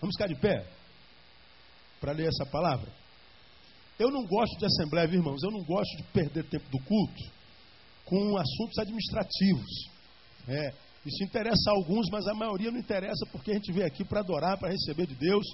Vamos ficar de pé para ler essa palavra? Eu não gosto de assembleia, irmãos. Eu não gosto de perder tempo do culto com assuntos administrativos. É, isso interessa a alguns, mas a maioria não interessa porque a gente veio aqui para adorar, para receber de Deus.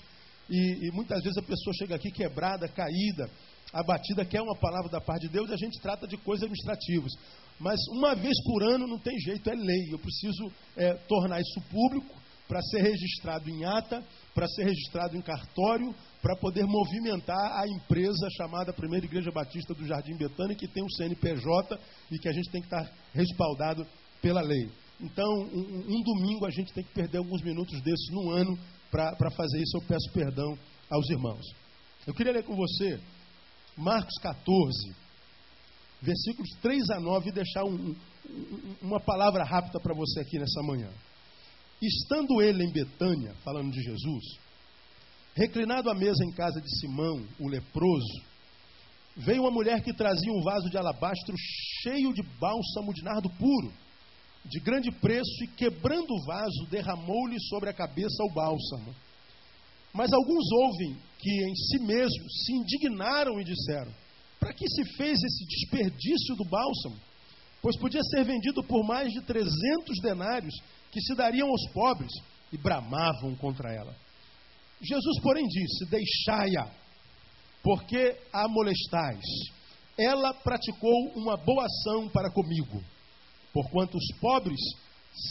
E, e, muitas vezes a pessoa chega aqui quebrada, caída, abatida, quer uma palavra da parte de Deus e a gente trata de coisas administrativas. Mas uma vez por ano não tem jeito, é lei. Eu preciso é, tornar isso público para ser registrado em ata, para ser registrado em cartório, para poder movimentar a empresa chamada Primeira Igreja Batista do Jardim Betânia, que tem um CNPJ e que a gente tem que estar respaldado pela lei. Então, um, um domingo a gente tem que perder alguns minutos desses no ano para fazer isso. Eu peço perdão aos irmãos. Eu queria ler com você Marcos 14, versículos 3 a 9, e deixar um, um, uma palavra rápida para você aqui nessa manhã. Estando ele em Betânia, falando de Jesus, reclinado à mesa em casa de Simão, o leproso, veio uma mulher que trazia um vaso de alabastro cheio de bálsamo de nardo puro de grande preço, e quebrando o vaso, derramou-lhe sobre a cabeça o bálsamo. Mas alguns ouvem que em si mesmos se indignaram e disseram: Para que se fez esse desperdício do bálsamo? Pois podia ser vendido por mais de trezentos denários que se dariam aos pobres, e bramavam contra ela. Jesus, porém, disse: Deixai-a, porque a molestais. Ela praticou uma boa ação para comigo Porquanto os pobres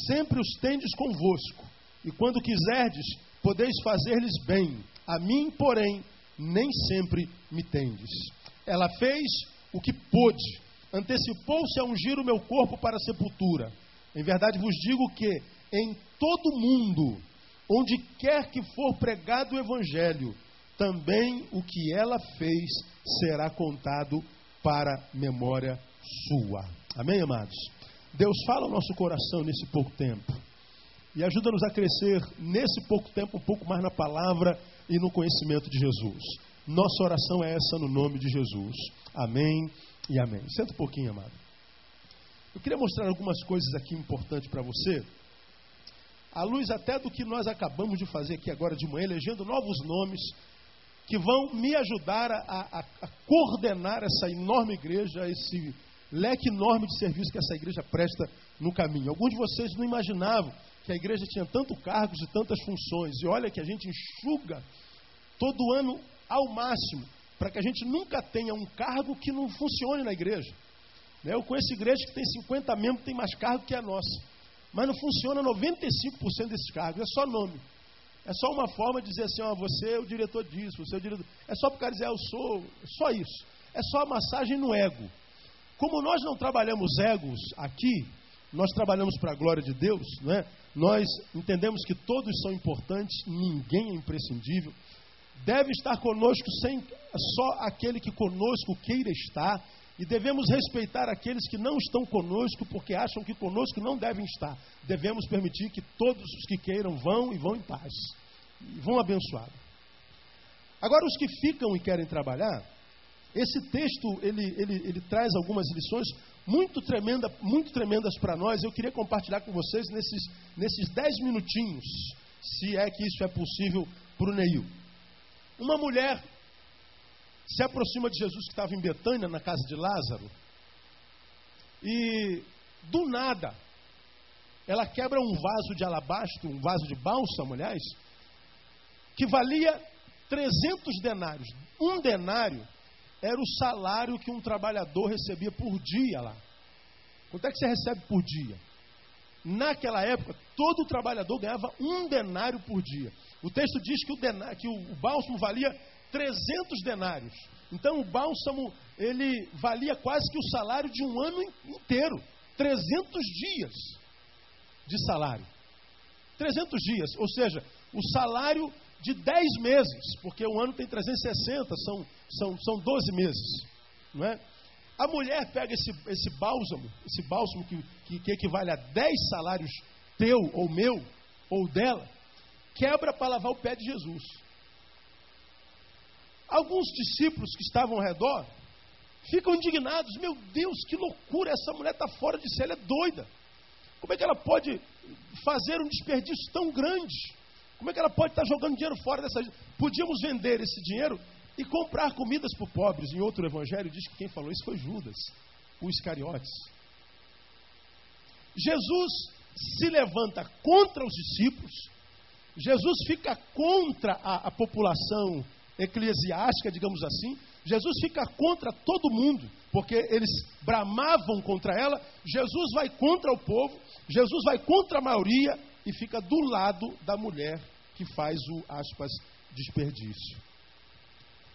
sempre os tendes convosco, e quando quiserdes, podeis fazer-lhes bem. A mim, porém, nem sempre me tendes. Ela fez o que pôde, antecipou-se a ungir o meu corpo para a sepultura. Em verdade vos digo que em todo mundo, onde quer que for pregado o evangelho, também o que ela fez será contado para memória sua. Amém, amados? Deus fala ao nosso coração nesse pouco tempo. E ajuda-nos a crescer nesse pouco tempo, um pouco mais na palavra e no conhecimento de Jesus. Nossa oração é essa no nome de Jesus. Amém e amém. Senta um pouquinho, amado. Eu queria mostrar algumas coisas aqui importantes para você. À luz até do que nós acabamos de fazer aqui agora de manhã, elegendo novos nomes que vão me ajudar a, a, a coordenar essa enorme igreja, esse leque enorme de serviço que essa igreja presta no caminho. Alguns de vocês não imaginavam que a igreja tinha tanto cargos e tantas funções. E olha que a gente enxuga todo ano ao máximo, para que a gente nunca tenha um cargo que não funcione na igreja. Né, eu conheço igreja que tem 50 membros, tem mais cargo que a nossa. Mas não funciona 95% desses cargos, é só nome. É só uma forma de dizer assim, ó, você é o diretor disso, você é o diretor. É só cara dizer, ah, eu sou. Só isso. É só a massagem no ego. Como nós não trabalhamos egos aqui, nós trabalhamos para a glória de Deus, né? nós entendemos que todos são importantes, ninguém é imprescindível. Deve estar conosco sem só aquele que conosco queira estar, e devemos respeitar aqueles que não estão conosco porque acham que conosco não devem estar. Devemos permitir que todos os que queiram vão e vão em paz, e vão abençoados. Agora, os que ficam e querem trabalhar, esse texto ele, ele, ele traz algumas lições muito, tremenda, muito tremendas para nós. Eu queria compartilhar com vocês nesses, nesses dez minutinhos, se é que isso é possível para o Neil. Uma mulher se aproxima de Jesus que estava em Betânia, na casa de Lázaro, e do nada ela quebra um vaso de alabastro, um vaso de bálsamo, aliás, que valia 300 denários. Um denário era o salário que um trabalhador recebia por dia lá. Quanto é que você recebe por dia? Naquela época, todo trabalhador ganhava um denário por dia. O texto diz que o, denário, que o bálsamo valia 300 denários. Então, o bálsamo, ele valia quase que o salário de um ano inteiro. 300 dias de salário. 300 dias, ou seja, o salário de 10 meses, porque o ano tem 360, são, são, são 12 meses. Não é? A mulher pega esse, esse bálsamo, esse bálsamo que, que, que equivale a 10 salários teu ou meu ou dela, quebra para lavar o pé de Jesus. Alguns discípulos que estavam ao redor ficam indignados: Meu Deus, que loucura! Essa mulher está fora de si, ela é doida. Como é que ela pode fazer um desperdício tão grande? Como é que ela pode estar jogando dinheiro fora dessa. Podíamos vender esse dinheiro e comprar comidas para pobres. Em outro evangelho diz que quem falou isso foi Judas, o Iscariotes. Jesus se levanta contra os discípulos, Jesus fica contra a, a população eclesiástica, digamos assim, Jesus fica contra todo mundo, porque eles bramavam contra ela. Jesus vai contra o povo, Jesus vai contra a maioria e fica do lado da mulher que faz o aspas desperdício.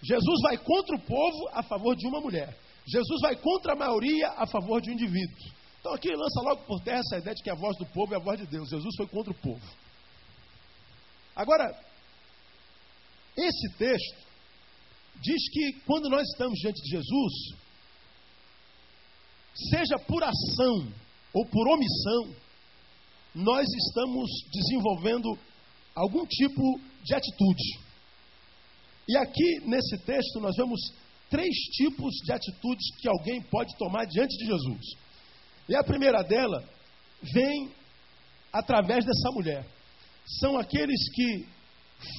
Jesus vai contra o povo a favor de uma mulher. Jesus vai contra a maioria a favor de um indivíduo. Então aqui lança logo por terra essa ideia de que a voz do povo é a voz de Deus. Jesus foi contra o povo. Agora, esse texto diz que quando nós estamos diante de Jesus, seja por ação ou por omissão, nós estamos desenvolvendo algum tipo de atitude. E aqui nesse texto nós vemos três tipos de atitudes que alguém pode tomar diante de Jesus. E a primeira dela vem através dessa mulher. São aqueles que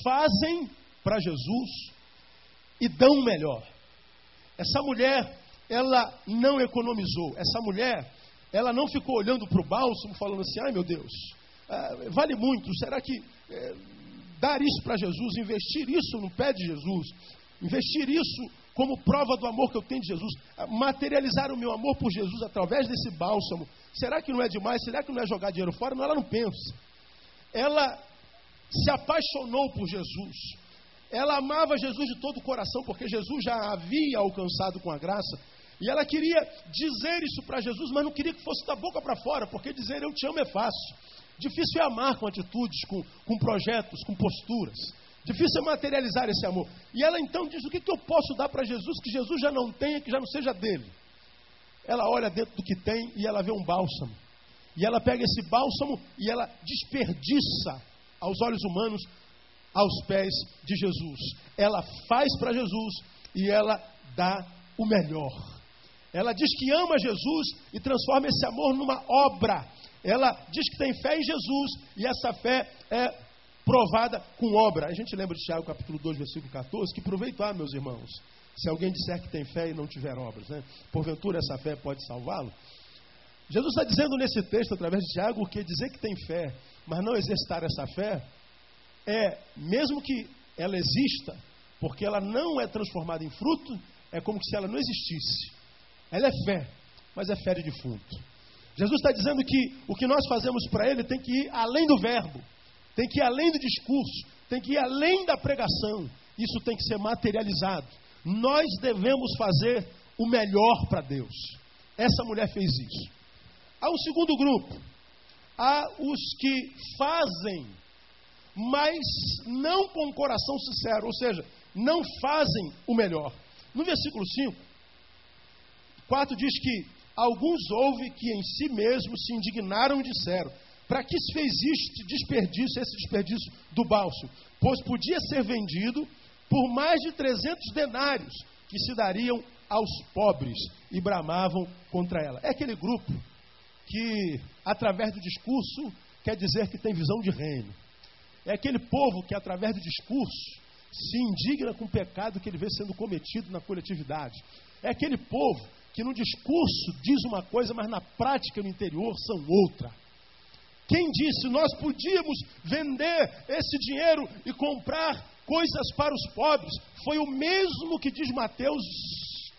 fazem para Jesus e dão melhor. Essa mulher, ela não economizou. Essa mulher, ela não ficou olhando para o bálsamo falando assim: ai meu Deus, é, vale muito. Será que é, dar isso para Jesus, investir isso no pé de Jesus, investir isso como prova do amor que eu tenho de Jesus, materializar o meu amor por Jesus através desse bálsamo, será que não é demais? Será que não é jogar dinheiro fora? Não, ela não pensa. Ela se apaixonou por Jesus. Ela amava Jesus de todo o coração, porque Jesus já havia alcançado com a graça. E ela queria dizer isso para Jesus, mas não queria que fosse da boca para fora, porque dizer eu te amo é fácil. Difícil é amar com atitudes, com, com projetos, com posturas. Difícil é materializar esse amor. E ela então diz: O que, que eu posso dar para Jesus que Jesus já não tenha, que já não seja dele? Ela olha dentro do que tem e ela vê um bálsamo. E ela pega esse bálsamo e ela desperdiça aos olhos humanos aos pés de Jesus. Ela faz para Jesus e ela dá o melhor. Ela diz que ama Jesus e transforma esse amor numa obra. Ela diz que tem fé em Jesus e essa fé é provada com obra. A gente lembra de Tiago capítulo 2, versículo 14, que aproveitar, meus irmãos, se alguém disser que tem fé e não tiver obras, né? Porventura essa fé pode salvá-lo? Jesus está dizendo nesse texto, através de Tiago, que dizer que tem fé, mas não exercitar essa fé, é, mesmo que ela exista, porque ela não é transformada em fruto, é como se ela não existisse. Ela é fé, mas é fé de defunto. Jesus está dizendo que o que nós fazemos para Ele tem que ir além do verbo, tem que ir além do discurso, tem que ir além da pregação. Isso tem que ser materializado. Nós devemos fazer o melhor para Deus. Essa mulher fez isso. Há um segundo grupo. Há os que fazem mas não com o coração sincero, ou seja, não fazem o melhor. No versículo 5, 4 diz que alguns houve que em si mesmos se indignaram e disseram: para que se fez este desperdício, esse desperdício do balso? Pois podia ser vendido por mais de 300 denários que se dariam aos pobres e bramavam contra ela. É aquele grupo que, através do discurso, quer dizer que tem visão de reino. É aquele povo que, através do discurso, se indigna com o pecado que ele vê sendo cometido na coletividade. É aquele povo que, no discurso, diz uma coisa, mas na prática, no interior, são outra. Quem disse nós podíamos vender esse dinheiro e comprar coisas para os pobres? Foi o mesmo que diz Mateus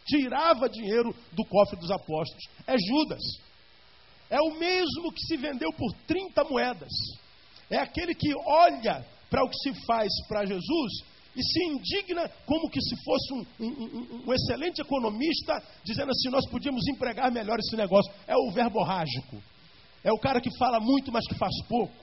tirava dinheiro do cofre dos apóstolos. É Judas. É o mesmo que se vendeu por 30 moedas. É aquele que olha para o que se faz para Jesus e se indigna como que se fosse um, um, um, excelente economista, dizendo assim: nós podíamos empregar melhor esse negócio. É o verborrágico. É o cara que fala muito, mas que faz pouco.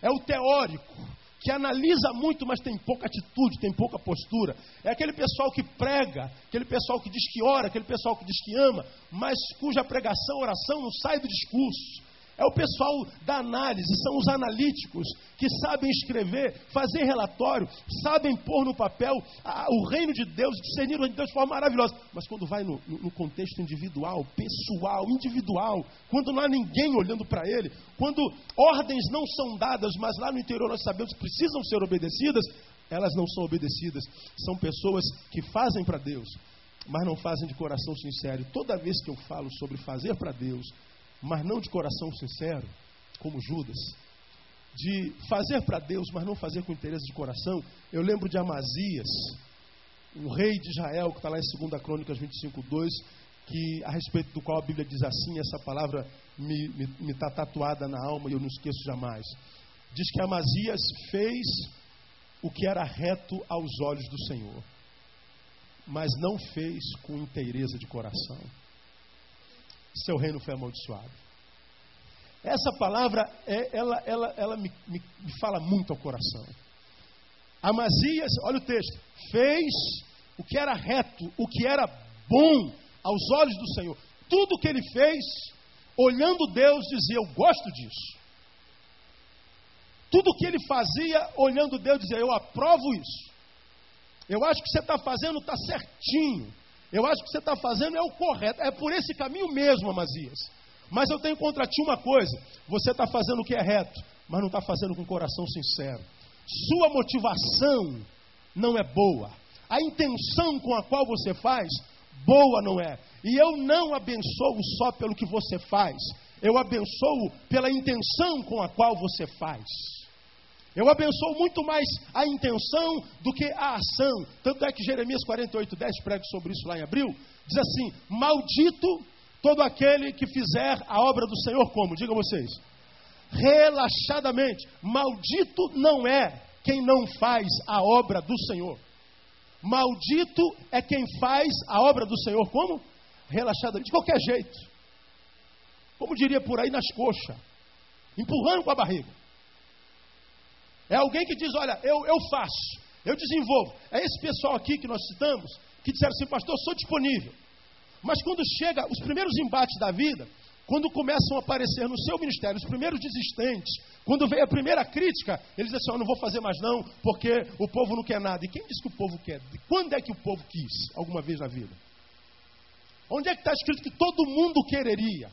É o teórico, que analisa muito, mas tem pouca atitude, tem pouca postura. É aquele pessoal que prega, aquele pessoal que diz que ora, aquele pessoal que diz que ama, mas cuja pregação, oração não sai do discurso. É o pessoal da análise, são os analíticos que sabem escrever, fazer relatório, sabem pôr no papel a, o reino de Deus, discernir o reino de Deus de forma maravilhosa. Mas quando vai no, no contexto individual, pessoal, individual, quando não há ninguém olhando para ele, quando ordens não são dadas, mas lá no interior nós sabemos que precisam ser obedecidas, elas não são obedecidas. São pessoas que fazem para Deus, mas não fazem de coração sincero. Toda vez que eu falo sobre fazer para Deus, mas não de coração sincero, como Judas, de fazer para Deus, mas não fazer com interesse de coração. Eu lembro de Amazias, um rei de Israel, que está lá em 2 Crônicas 25, 2, que a respeito do qual a Bíblia diz assim, essa palavra me está tatuada na alma e eu não esqueço jamais. Diz que Amazias fez o que era reto aos olhos do Senhor, mas não fez com inteireza de coração seu reino foi amaldiçoado. Essa palavra, é, ela, ela, ela me, me, me fala muito ao coração. Amazias, olha o texto, fez o que era reto, o que era bom aos olhos do Senhor. Tudo que ele fez, olhando Deus, dizia: Eu gosto disso. Tudo que ele fazia, olhando Deus, dizia: Eu aprovo isso. Eu acho que você está fazendo, está certinho. Eu acho que você está fazendo é o correto, é por esse caminho mesmo, Amazias. Mas eu tenho contra ti uma coisa: você está fazendo o que é reto, mas não está fazendo com coração sincero. Sua motivação não é boa. A intenção com a qual você faz, boa não é. E eu não abençoo só pelo que você faz, eu abençoo pela intenção com a qual você faz. Eu abençoo muito mais a intenção do que a ação. Tanto é que Jeremias 48, 10 prega sobre isso lá em abril. Diz assim: Maldito todo aquele que fizer a obra do Senhor, como? Digam vocês. Relaxadamente. Maldito não é quem não faz a obra do Senhor. Maldito é quem faz a obra do Senhor, como? Relaxadamente, de qualquer jeito. Como diria por aí nas coxas, empurrando com a barriga. É alguém que diz: Olha, eu, eu faço, eu desenvolvo. É esse pessoal aqui que nós citamos, que disseram assim: Pastor, sou disponível. Mas quando chega os primeiros embates da vida, quando começam a aparecer no seu ministério os primeiros desistentes, quando vem a primeira crítica, eles dizem assim: Eu não vou fazer mais não, porque o povo não quer nada. E quem disse que o povo quer? Quando é que o povo quis, alguma vez na vida? Onde é que está escrito que todo mundo quereria?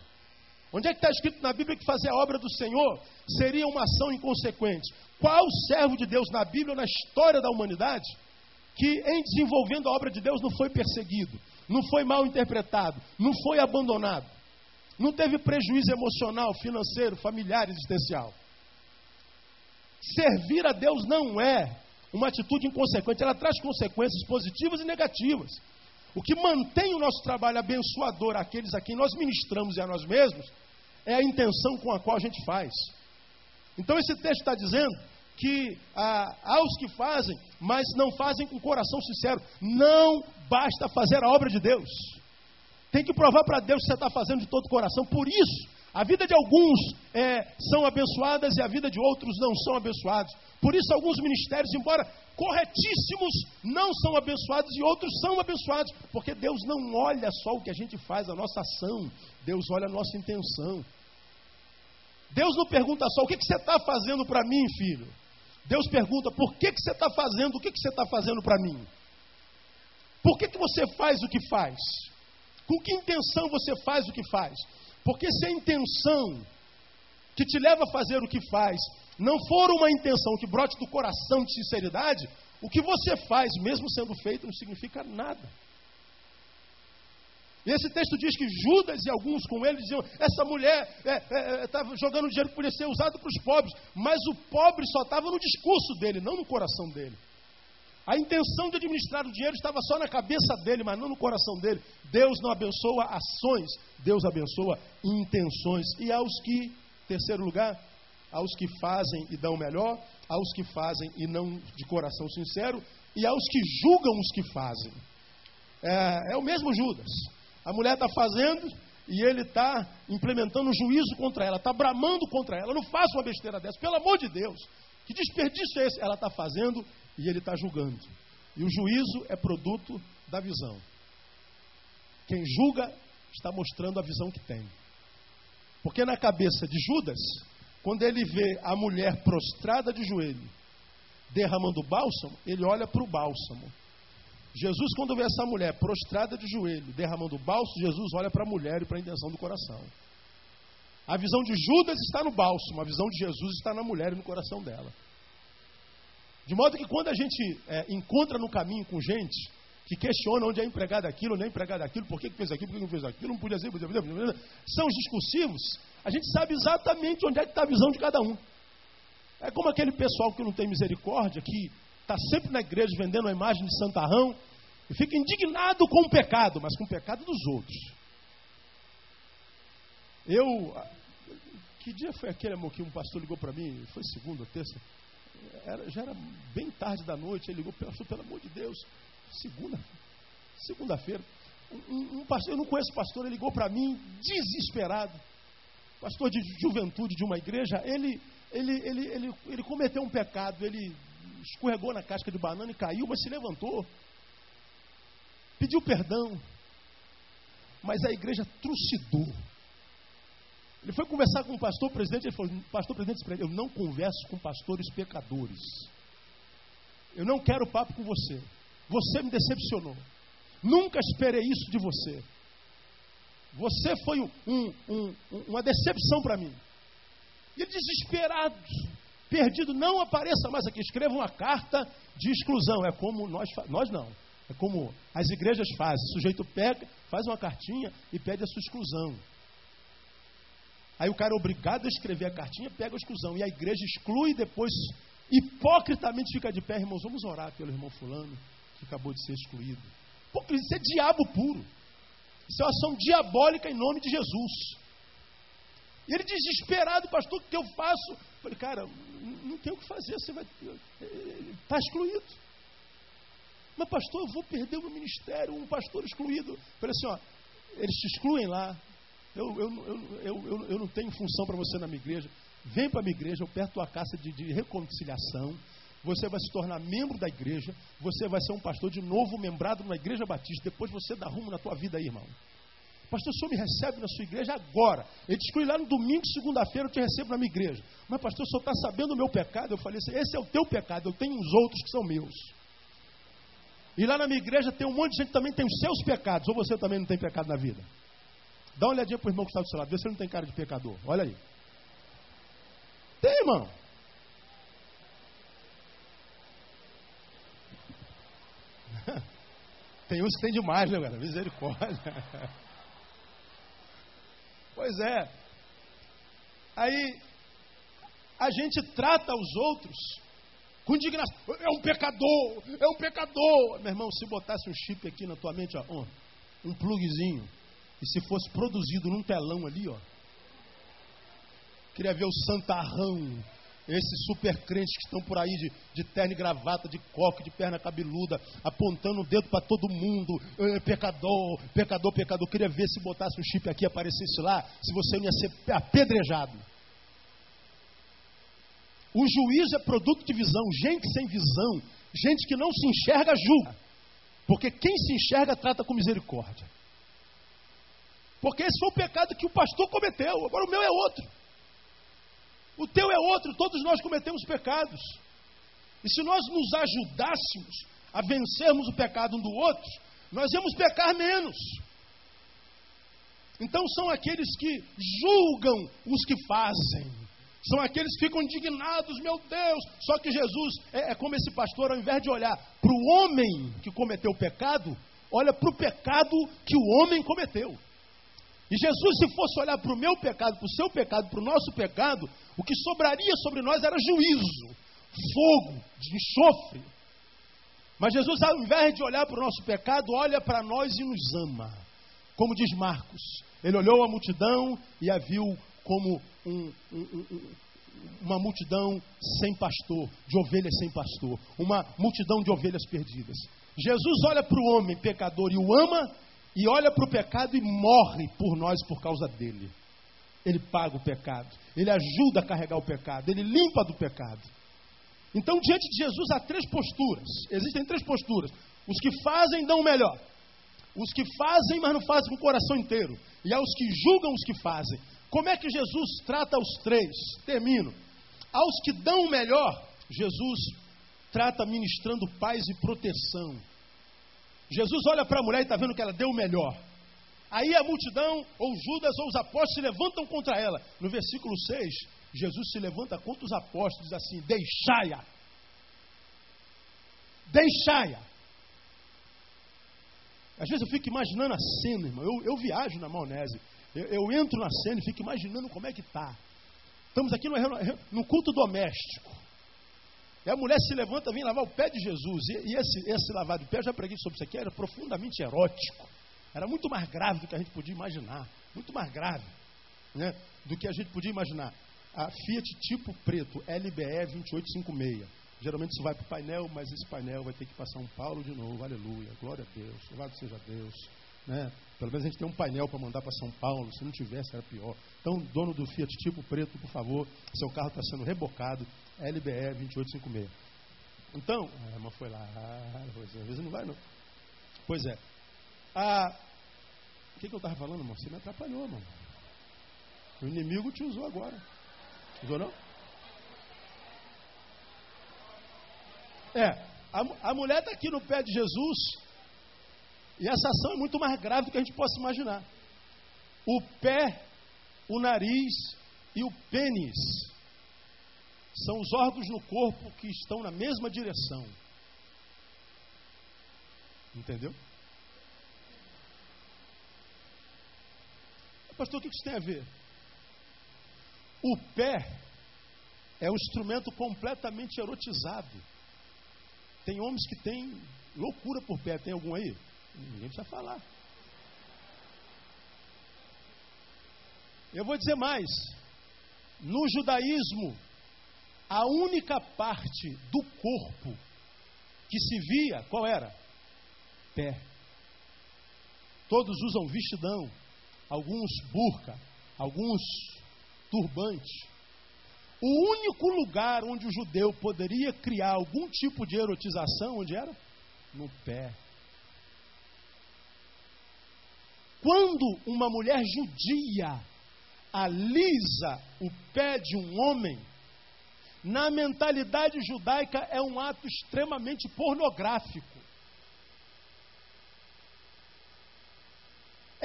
Onde é que está escrito na Bíblia que fazer a obra do Senhor seria uma ação inconsequente? Qual servo de Deus na Bíblia ou na história da humanidade que, em desenvolvendo a obra de Deus, não foi perseguido, não foi mal interpretado, não foi abandonado, não teve prejuízo emocional, financeiro, familiar, existencial? Servir a Deus não é uma atitude inconsequente, ela traz consequências positivas e negativas. O que mantém o nosso trabalho abençoador àqueles a quem nós ministramos e a nós mesmos é a intenção com a qual a gente faz. Então esse texto está dizendo que ah, aos que fazem, mas não fazem com coração sincero, não basta fazer a obra de Deus. Tem que provar para Deus que você está fazendo de todo o coração. Por isso, a vida de alguns é, são abençoadas e a vida de outros não são abençoados. Por isso, alguns ministérios, embora corretíssimos, não são abençoados e outros são abençoados. Porque Deus não olha só o que a gente faz, a nossa ação, Deus olha a nossa intenção. Deus não pergunta só o que, que você está fazendo para mim, filho. Deus pergunta por que, que você está fazendo, o que, que você está fazendo para mim. Por que, que você faz o que faz? Com que intenção você faz o que faz? Porque se a intenção que te leva a fazer o que faz não for uma intenção que brote do coração de sinceridade, o que você faz, mesmo sendo feito, não significa nada. E esse texto diz que Judas e alguns com ele diziam: essa mulher estava é, é, é jogando dinheiro que podia ser usado para os pobres, mas o pobre só estava no discurso dele, não no coração dele. A intenção de administrar o dinheiro estava só na cabeça dele, mas não no coração dele. Deus não abençoa ações, Deus abençoa intenções. E aos que, terceiro lugar, aos que fazem e dão melhor, aos que fazem e não de coração sincero, e aos que julgam os que fazem. É, é o mesmo Judas. A mulher está fazendo e ele está implementando juízo contra ela, está bramando contra ela. Não faça uma besteira dessa, pelo amor de Deus. Que desperdício é esse? Ela está fazendo e ele está julgando. E o juízo é produto da visão. Quem julga está mostrando a visão que tem. Porque na cabeça de Judas, quando ele vê a mulher prostrada de joelho, derramando bálsamo, ele olha para o bálsamo. Jesus, quando vê essa mulher prostrada de joelho, derramando bálsamo, Jesus olha para a mulher e para a intenção do coração. A visão de Judas está no bálsamo, a visão de Jesus está na mulher e no coração dela. De modo que quando a gente é, encontra no caminho com gente que questiona onde é empregado aquilo, onde é empregado aquilo, por que, fez aquilo, por que não fez aquilo, não podia ser, podia, podia, podia, são os discursivos, a gente sabe exatamente onde é que está a visão de cada um. É como aquele pessoal que não tem misericórdia, que está sempre na igreja vendendo a imagem de santarrão e fica indignado com o pecado, mas com o pecado dos outros. Eu. Que dia foi aquele, amor, que um pastor ligou para mim? Foi segunda terça? Era, já era bem tarde da noite. Ele ligou, pastor, pelo amor de Deus. Segunda, segunda-feira. Um, um, pastor, eu não conheço pastor, ele ligou para mim desesperado. Pastor de juventude de uma igreja, ele, ele, ele, ele, ele cometeu um pecado, ele escorregou na casca de banana e caiu, mas se levantou. Pediu perdão. Mas a igreja trucidou. Ele foi conversar com o pastor presidente, ele falou, pastor presidente, eu não converso com pastores pecadores. Eu não quero papo com você. Você me decepcionou. Nunca esperei isso de você. Você foi um, um, um, uma decepção para mim. E desesperado, perdido, não apareça mais aqui. Escreva uma carta de exclusão. É como nós, nós não. É como as igrejas fazem. O sujeito pega, faz uma cartinha e pede a sua exclusão. Aí o cara é obrigado a escrever a cartinha, pega a exclusão. E a igreja exclui depois hipocritamente fica de pé. Irmãos, vamos orar pelo irmão fulano que acabou de ser excluído. Porque isso é diabo puro. Isso é uma ação diabólica em nome de Jesus. E ele desesperado, pastor, o que eu faço? Eu falei, cara, não tem o que fazer, você vai. Está excluído. Mas, pastor, eu vou perder o meu ministério, um pastor excluído. Eu falei assim, ó, eles te excluem lá. Eu, eu, eu, eu, não tenho função para você na minha igreja. Vem para a minha igreja, eu perto tua casa de, de reconciliação você vai se tornar membro da igreja, você vai ser um pastor de novo membrado na igreja batista, depois você dá rumo na tua vida aí, irmão. Pastor, o senhor me recebe na sua igreja agora. Ele que lá no domingo, segunda-feira, eu te recebo na minha igreja. Mas, pastor, o senhor está sabendo o meu pecado? Eu falei assim: esse é o teu pecado, eu tenho uns outros que são meus. E lá na minha igreja tem um monte de gente que também tem os seus pecados. Ou você também não tem pecado na vida? Dá uma olhadinha para o irmão que está do seu lado, vê se ele não tem cara de pecador. Olha aí. Tem, irmão. Tem uns que tem demais, né, cara? Misericórdia. Pois é. Aí, a gente trata os outros com indignação. É um pecador, é um pecador. Meu irmão, se botasse um chip aqui na tua mente, ó, um plugzinho, e se fosse produzido num telão ali, ó. Queria ver o santarrão esses super crentes que estão por aí de, de terno e gravata, de coque, de perna cabeluda, apontando o dedo para todo mundo, pecador, pecador, pecador. queria ver se botasse um chip aqui, aparecesse lá, se você não ia ser apedrejado. O juízo é produto de visão. Gente sem visão, gente que não se enxerga, julga. Porque quem se enxerga trata com misericórdia. Porque esse foi o pecado que o pastor cometeu, agora o meu é outro. O teu é outro, todos nós cometemos pecados. E se nós nos ajudássemos a vencermos o pecado um do outro, nós íamos pecar menos. Então são aqueles que julgam os que fazem. São aqueles que ficam indignados, meu Deus. Só que Jesus é, é como esse pastor, ao invés de olhar para o homem que cometeu o pecado, olha para o pecado que o homem cometeu. E Jesus, se fosse olhar para o meu pecado, para o seu pecado, para o nosso pecado, o que sobraria sobre nós era juízo, fogo, de enxofre. Mas Jesus, ao invés de olhar para o nosso pecado, olha para nós e nos ama. Como diz Marcos, ele olhou a multidão e a viu como um, um, um, uma multidão sem pastor, de ovelhas sem pastor, uma multidão de ovelhas perdidas. Jesus olha para o homem pecador e o ama, e olha para o pecado e morre por nós por causa dele. Ele paga o pecado, ele ajuda a carregar o pecado, ele limpa do pecado. Então, diante de Jesus, há três posturas. Existem três posturas. Os que fazem dão o melhor. Os que fazem, mas não fazem com o coração inteiro. E há os que julgam os que fazem. Como é que Jesus trata os três? Termino. Aos que dão o melhor, Jesus trata ministrando paz e proteção. Jesus olha para a mulher e está vendo que ela deu o melhor. Aí a multidão, ou Judas, ou os apóstolos se levantam contra ela. No versículo 6, Jesus se levanta contra os apóstolos diz assim: Deixai-a. Deixai-a. Às vezes eu fico imaginando a cena, irmão. Eu, eu viajo na maionese. Eu, eu, entro na cena e fico imaginando como é que está. Estamos aqui no, no, culto doméstico. E a mulher se levanta, vem lavar o pé de Jesus. E, e esse, esse lavar de pé, eu já preguei sobre isso aqui, era profundamente erótico. Era muito mais grave do que a gente podia imaginar. Muito mais grave né, do que a gente podia imaginar. A Fiat tipo preto, LBE 2856. Geralmente isso vai para o painel, mas esse painel vai ter que passar um Paulo de novo. Aleluia, glória a Deus, louvado seja Deus. Né? Pelo menos a gente tem um painel para mandar para São Paulo. Se não tivesse, era pior. Então, dono do Fiat tipo preto, por favor, seu carro está sendo rebocado. LBE 2856. Então, a irmã foi lá. Ah, é, às vezes não vai, não. Pois é. Ah, o que, que eu estava falando, irmão? Você me atrapalhou, irmão. O inimigo te usou agora. Usou não? É, a, a mulher está aqui no pé de Jesus. E essa ação é muito mais grave do que a gente possa imaginar. O pé, o nariz e o pênis são os órgãos no corpo que estão na mesma direção. Entendeu? Pastor, o que isso tem a ver? O pé é um instrumento completamente erotizado. Tem homens que têm loucura por pé. Tem algum aí? Ninguém precisa falar. Eu vou dizer mais. No judaísmo, a única parte do corpo que se via, qual era? Pé. Todos usam vestidão, alguns burca, alguns turbante. O único lugar onde o judeu poderia criar algum tipo de erotização, onde era? No pé. Quando uma mulher judia alisa o pé de um homem, na mentalidade judaica é um ato extremamente pornográfico.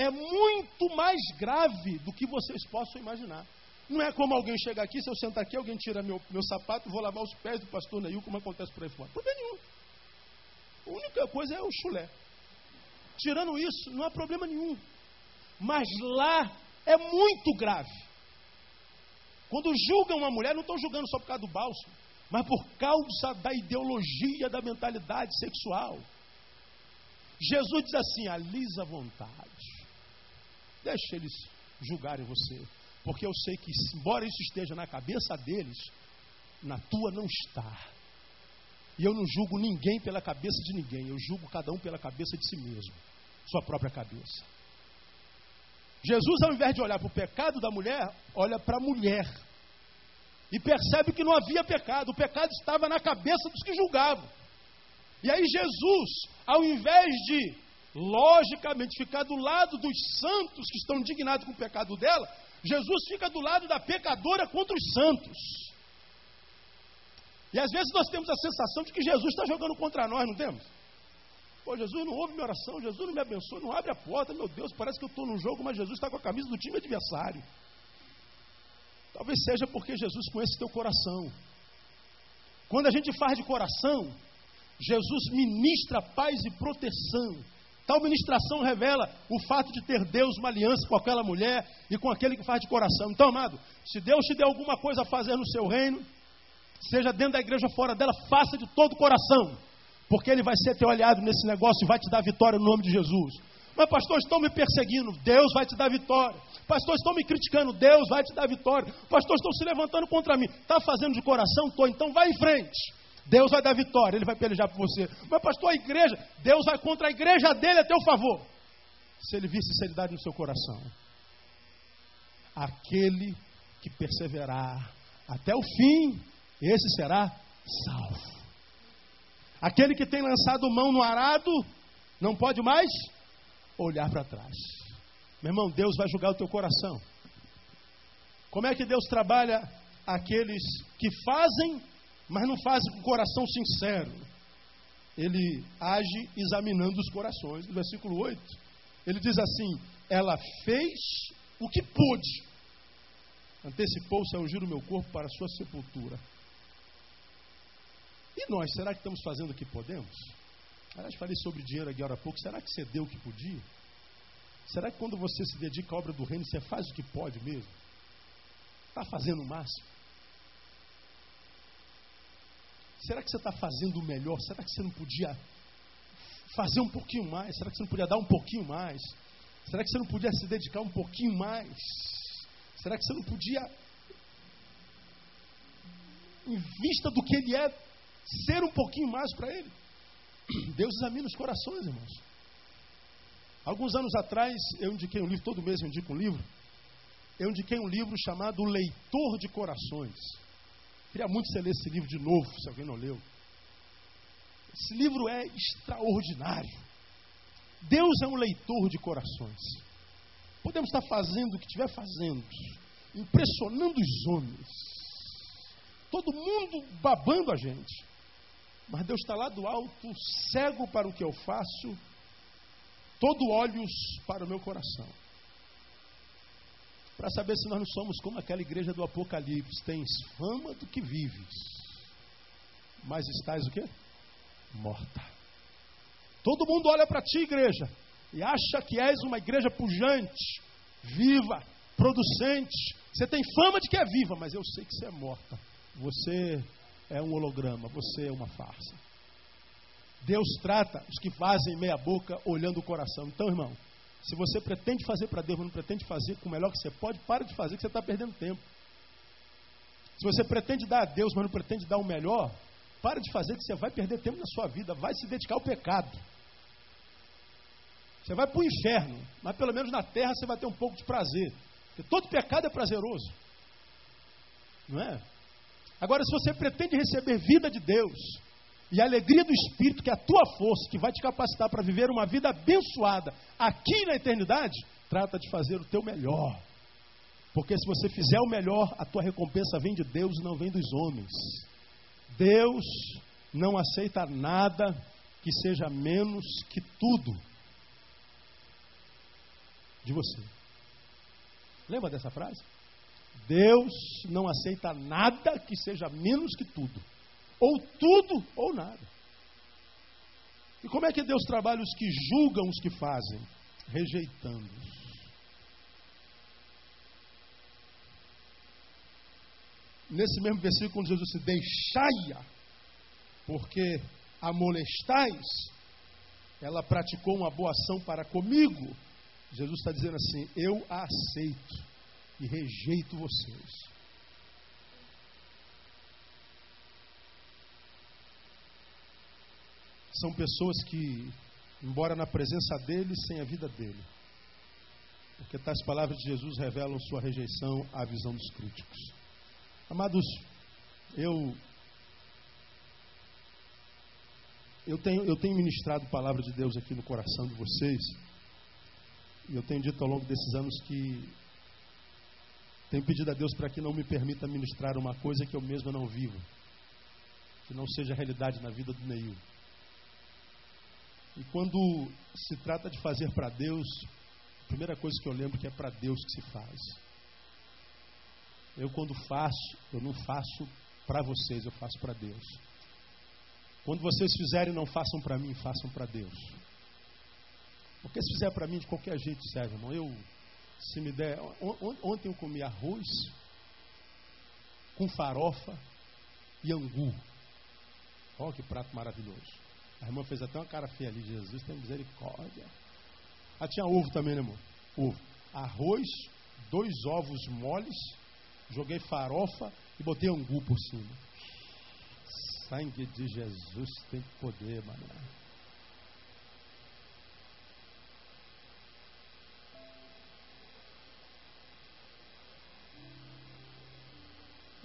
é muito mais grave do que vocês possam imaginar. Não é como alguém chegar aqui, se eu sentar aqui, alguém tira meu, meu sapato e vou lavar os pés do pastor Neil, como acontece por aí fora. Problema nenhum. A única coisa é o chulé. Tirando isso, não há problema nenhum. Mas lá é muito grave. Quando julgam uma mulher, não estão julgando só por causa do bálsamo, mas por causa da ideologia da mentalidade sexual. Jesus diz assim: alisa a vontade. Deixa eles julgarem você. Porque eu sei que, embora isso esteja na cabeça deles, na tua não está. E eu não julgo ninguém pela cabeça de ninguém, eu julgo cada um pela cabeça de si mesmo, sua própria cabeça. Jesus, ao invés de olhar para o pecado da mulher, olha para a mulher e percebe que não havia pecado, o pecado estava na cabeça dos que julgavam. E aí, Jesus, ao invés de logicamente, ficar do lado dos santos que estão indignados com o pecado dela, Jesus fica do lado da pecadora contra os santos. E às vezes nós temos a sensação de que Jesus está jogando contra nós, não temos? Pô, Jesus não ouve minha oração, Jesus não me abençoa, não abre a porta, meu Deus, parece que eu estou num jogo, mas Jesus está com a camisa do time adversário. Talvez seja porque Jesus conhece teu coração. Quando a gente faz de coração, Jesus ministra paz e proteção. Tal ministração revela o fato de ter Deus uma aliança com aquela mulher e com aquele que faz de coração. Então, amado, se Deus te der alguma coisa a fazer no seu reino, seja dentro da igreja ou fora dela, faça de todo o coração, porque Ele vai ser teu aliado nesse negócio e vai te dar vitória no nome de Jesus. Mas, pastor, estão me perseguindo, Deus vai te dar vitória. Pastor, estão me criticando, Deus vai te dar vitória. Pastor, estão se levantando contra mim. Está fazendo de coração? Estou, então vai em frente. Deus vai dar vitória, Ele vai pelejar por você. Mas, pastor, a igreja, Deus vai contra a igreja dele a teu favor. Se ele vir sinceridade no seu coração. Aquele que perseverar até o fim, esse será salvo. Aquele que tem lançado mão no arado, não pode mais olhar para trás. Meu irmão, Deus vai julgar o teu coração. Como é que Deus trabalha aqueles que fazem, mas não fazem com coração sincero? Ele age examinando os corações. No versículo 8, ele diz assim: Ela fez o que pôde, antecipou-se a ungir o meu corpo para a sua sepultura. E nós, será que estamos fazendo o que podemos? Aliás, falei sobre dinheiro aqui há pouco. Será que você deu o que podia? Será que quando você se dedica à obra do reino, você faz o que pode mesmo? Está fazendo o máximo? Será que você está fazendo o melhor? Será que você não podia fazer um pouquinho mais? Será que você não podia dar um pouquinho mais? Será que você não podia se dedicar um pouquinho mais? Será que você não podia, em vista do que ele é, ser um pouquinho mais para ele? Deus examina os corações, irmãos. Alguns anos atrás, eu indiquei um livro, todo mês eu indico um livro. Eu indiquei um livro chamado Leitor de Corações. Queria muito que você lesse esse livro de novo, se alguém não leu. Esse livro é extraordinário. Deus é um leitor de corações. Podemos estar fazendo o que estiver fazendo, impressionando os homens, todo mundo babando a gente. Mas Deus está lá do alto, cego para o que eu faço, todo olhos para o meu coração. Para saber se nós não somos como aquela igreja do Apocalipse, tens fama do que vives, mas estás o quê? Morta. Todo mundo olha para ti, igreja, e acha que és uma igreja pujante, viva, producente. Você tem fama de que é viva, mas eu sei que você é morta. Você é um holograma, você é uma farsa. Deus trata os que fazem meia boca olhando o coração. Então, irmão, se você pretende fazer para Deus, mas não pretende fazer com o melhor que você pode, para de fazer, que você está perdendo tempo. Se você pretende dar a Deus, mas não pretende dar o melhor, para de fazer, que você vai perder tempo na sua vida, vai se dedicar ao pecado. Você vai para o inferno, mas pelo menos na terra você vai ter um pouco de prazer. Porque todo pecado é prazeroso. Não é? Agora, se você pretende receber vida de Deus e a alegria do Espírito, que é a tua força, que vai te capacitar para viver uma vida abençoada aqui na eternidade, trata de fazer o teu melhor. Porque se você fizer o melhor, a tua recompensa vem de Deus e não vem dos homens. Deus não aceita nada que seja menos que tudo de você. Lembra dessa frase? Deus não aceita nada que seja menos que tudo. Ou tudo ou nada. E como é que Deus trabalha os que julgam os que fazem? Rejeitando-os. Nesse mesmo versículo, Jesus disse: Deixai-a, porque a molestais, ela praticou uma boa ação para comigo. Jesus está dizendo assim: Eu a aceito e rejeito vocês. São pessoas que, embora na presença dele, sem a vida dele. Porque tais palavras de Jesus revelam sua rejeição à visão dos críticos. Amados, eu eu tenho, eu tenho ministrado a palavra de Deus aqui no coração de vocês. E eu tenho dito ao longo desses anos que tenho pedido a Deus para que não me permita ministrar uma coisa que eu mesmo não vivo, que não seja realidade na vida do Neil. E quando se trata de fazer para Deus, a primeira coisa que eu lembro é que é para Deus que se faz. Eu quando faço, eu não faço para vocês, eu faço para Deus. Quando vocês fizerem, não façam para mim, façam para Deus. Porque se fizer para mim, de qualquer jeito serve, irmão. Eu se me der. Ontem eu comi arroz com farofa e angu. Olha que prato maravilhoso. A irmã fez até uma cara feia ali. Jesus tem misericórdia. Ah, tinha ovo também, né, irmão? Ovo. Arroz, dois ovos moles, joguei farofa e botei angu por cima. Sangue de Jesus tem poder, mano.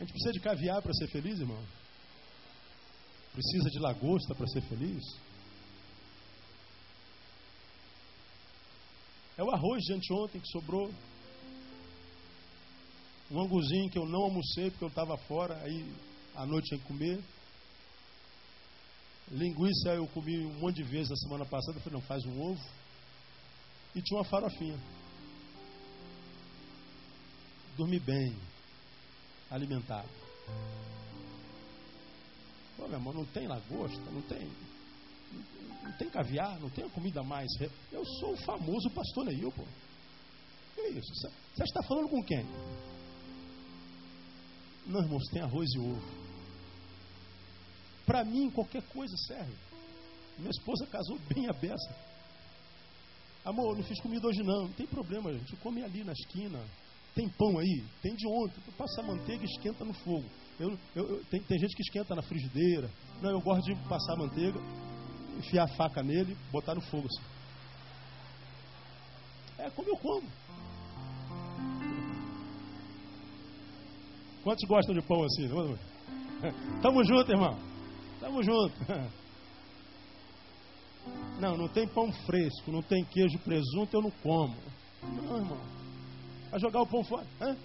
Gente precisa de caviar para ser feliz, irmão? Precisa de lagosta para ser feliz? É o arroz de anteontem que sobrou. Um anguzinho que eu não almocei porque eu estava fora, aí à noite tinha que comer. Linguiça eu comi um monte de vezes a semana passada, falei, não, faz um ovo. E tinha uma farofinha. Dormi bem, alimentado. Pô, meu irmão, não tem lagosta, não tem. Não tem caviar, não tem comida mais. Eu sou o famoso pastor Neil, pô. Que isso? Você está falando com quem? Não, irmãos, tem arroz e ovo. Para mim, qualquer coisa serve. Minha esposa casou bem a beça. Amor, não fiz comida hoje não. Não tem problema, a gente come ali na esquina. Tem pão aí? Tem de ontem. Passa a manteiga e esquenta no fogo. Eu, eu, eu, tem, tem, gente que esquenta na frigideira. Não, eu gosto de passar manteiga, enfiar a faca nele, botar no fogo assim. É como eu como. Quantos gostam de pão assim? Tamo junto, irmão. Tamo junto. Não, não tem pão fresco, não tem queijo, presunto, eu não como. Não, irmão. Vai jogar o pão fora. Hã?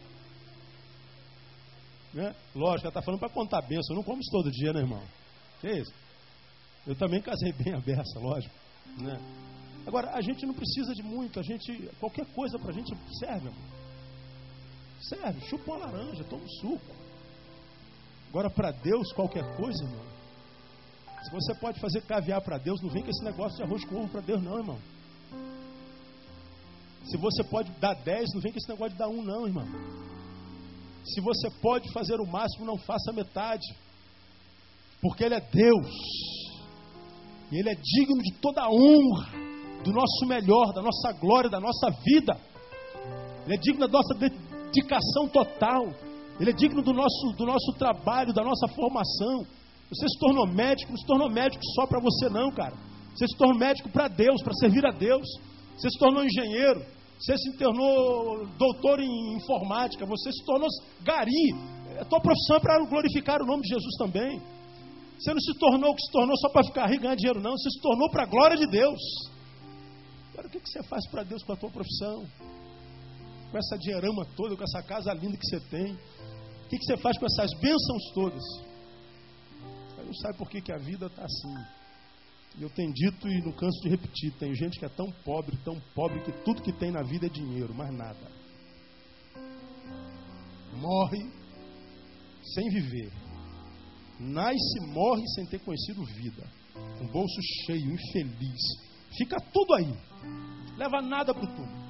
Né? Lógico, ela está falando para contar benção. Eu não como isso todo dia, né, irmão? Que é isso? Eu também casei bem a beça, lógico. Né? Agora, a gente não precisa de muito. A gente, qualquer coisa para a gente serve, irmão. Serve, chupa uma laranja, toma um suco. Agora, para Deus, qualquer coisa, irmão. Se você pode fazer caviar para Deus, não vem com esse negócio de arroz com ovo para Deus, não, irmão. Se você pode dar dez, não vem com esse negócio de dar um, não, irmão. Se você pode fazer o máximo, não faça metade. Porque Ele é Deus. E Ele é digno de toda a honra, do nosso melhor, da nossa glória, da nossa vida. Ele é digno da nossa dedicação total. Ele é digno do nosso, do nosso trabalho, da nossa formação. Você se tornou médico, não se tornou médico só para você, não, cara. Você se tornou médico para Deus, para servir a Deus. Você se tornou engenheiro. Você se tornou doutor em informática. Você se tornou gari. A tua profissão é para glorificar o nome de Jesus também. Você não se tornou o que se tornou só para ficar rico e ganhar dinheiro, não. Você se tornou para a glória de Deus. Agora, o que você faz para Deus com a tua profissão? com essa diarama toda, com essa casa linda que você tem? O que, você faz com essas bênçãos todas? Aí não sabe por que, que a vida está assim. E eu tenho dito e não canso de repetir: tem gente que é tão pobre, tão pobre, que tudo que tem na vida é dinheiro, mais nada. Morre sem viver. Nasce e morre sem ter conhecido vida. Um bolso cheio, infeliz. Fica tudo aí. Leva nada para o túmulo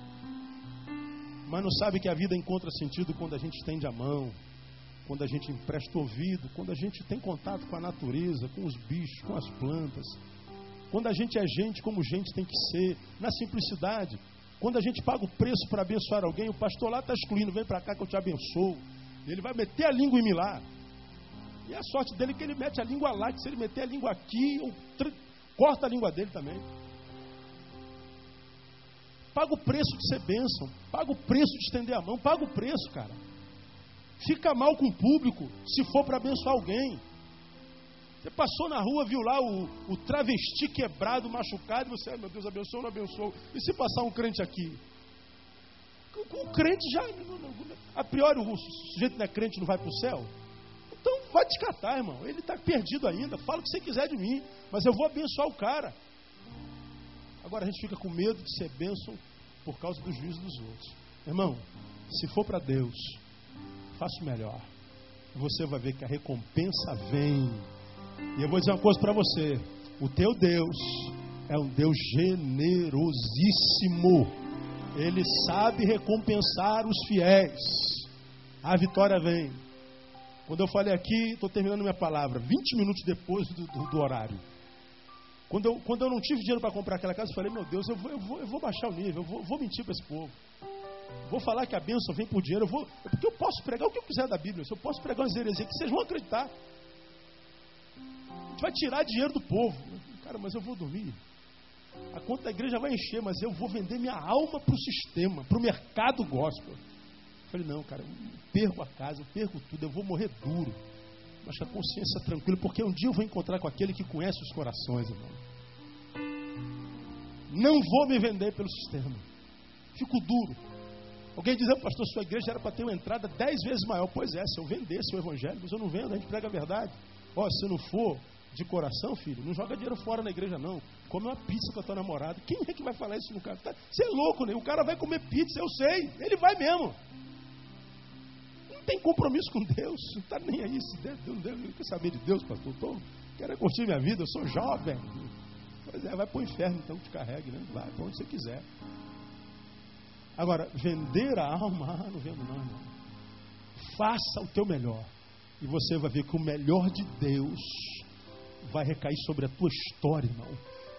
mas não sabe que a vida encontra sentido quando a gente estende a mão, quando a gente empresta ouvido, quando a gente tem contato com a natureza, com os bichos, com as plantas, quando a gente é gente como gente tem que ser, na simplicidade. Quando a gente paga o preço para abençoar alguém, o pastor lá está excluindo, vem para cá que eu te abençoo. Ele vai meter a língua em mim lá. E a sorte dele é que ele mete a língua lá, que se ele meter a língua aqui, eu corta a língua dele também. Paga o preço de ser bênção. Paga o preço de estender a mão. Paga o preço, cara. Fica mal com o público se for para abençoar alguém. Você passou na rua, viu lá o, o travesti quebrado, machucado, e você, meu Deus, abençoa ou não abençoa? E se passar um crente aqui? O, o crente já, a priori, o sujeito não é crente, não vai para o céu? Então vai descartar, irmão. Ele está perdido ainda. Fala o que você quiser de mim, mas eu vou abençoar o cara. Agora a gente fica com medo de ser bênção por causa do juízo dos outros. Irmão, se for para Deus, faça o melhor. Você vai ver que a recompensa vem. E eu vou dizer uma coisa para você: o teu Deus é um Deus generosíssimo. Ele sabe recompensar os fiéis. A vitória vem. Quando eu falei aqui, estou terminando minha palavra, 20 minutos depois do, do, do horário. Quando eu, quando eu não tive dinheiro para comprar aquela casa, eu falei, meu Deus, eu vou, eu vou, eu vou baixar o nível, eu vou, vou mentir para esse povo. Vou falar que a bênção vem por dinheiro, eu vou, porque eu posso pregar o que eu quiser da Bíblia, eu posso pregar umas heresias que vocês vão acreditar. Gente vai tirar dinheiro do povo. Cara, mas eu vou dormir. A conta da igreja vai encher, mas eu vou vender minha alma para o sistema, para o mercado gospel. Falei, não, cara, perco a casa, eu perco tudo, eu vou morrer duro mas com a consciência tranquila, porque um dia eu vou encontrar com aquele que conhece os corações, irmão. Não vou me vender pelo sistema. Fico duro. Alguém diz, pastor, sua igreja era para ter uma entrada dez vezes maior. Pois é, se eu vendesse o evangelho, mas eu não vendo, a gente prega a verdade. Ó, se não for de coração, filho, não joga dinheiro fora na igreja, não. Come uma pizza com a tua namorada. Quem é que vai falar isso no cara? Tá, você é louco, né? O cara vai comer pizza, eu sei. Ele vai mesmo. Não tem compromisso com Deus. Não está nem aí. Se Deus, Deus, Deus, não quer saber de Deus, pastor. Tô, quero curtir minha vida, eu sou jovem. Pois é, vai para o inferno, então te carregue, né? Vai para onde você quiser. Agora, vender a alma, ah, não vendo não, irmão. Faça o teu melhor. E você vai ver que o melhor de Deus vai recair sobre a tua história, irmão.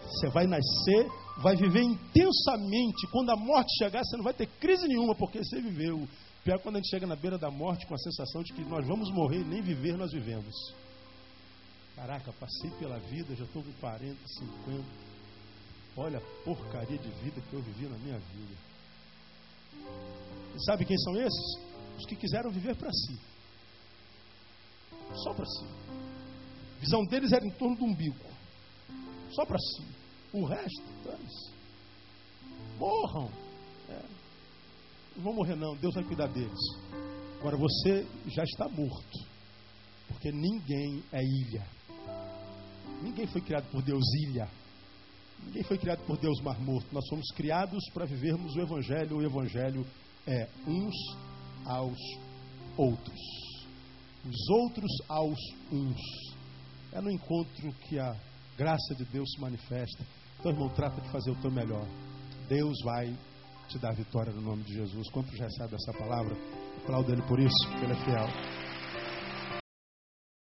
Você vai nascer, vai viver intensamente. Quando a morte chegar, você não vai ter crise nenhuma, porque você viveu. Pior quando a gente chega na beira da morte com a sensação de que nós vamos morrer e nem viver nós vivemos. Caraca, passei pela vida, já estou com 40, 50. Olha a porcaria de vida que eu vivi na minha vida. E sabe quem são esses? Os que quiseram viver para si. Só para si. Visão deles era em torno do umbigo. Só para si. O resto, dane-se. Morram. É. Não vão morrer, não. Deus vai cuidar deles. Agora você já está morto. Porque ninguém é ilha. Ninguém foi criado por Deus ilha. Ninguém foi criado por Deus mar morto. Nós somos criados para vivermos o Evangelho. O Evangelho é uns aos outros. Os outros aos uns. É no encontro que a graça de Deus se manifesta. Então, irmão, trata de fazer o teu melhor. Deus vai te dar vitória no nome de Jesus. Quantos recebem essa palavra? Aplauda ele por isso, porque ele é fiel.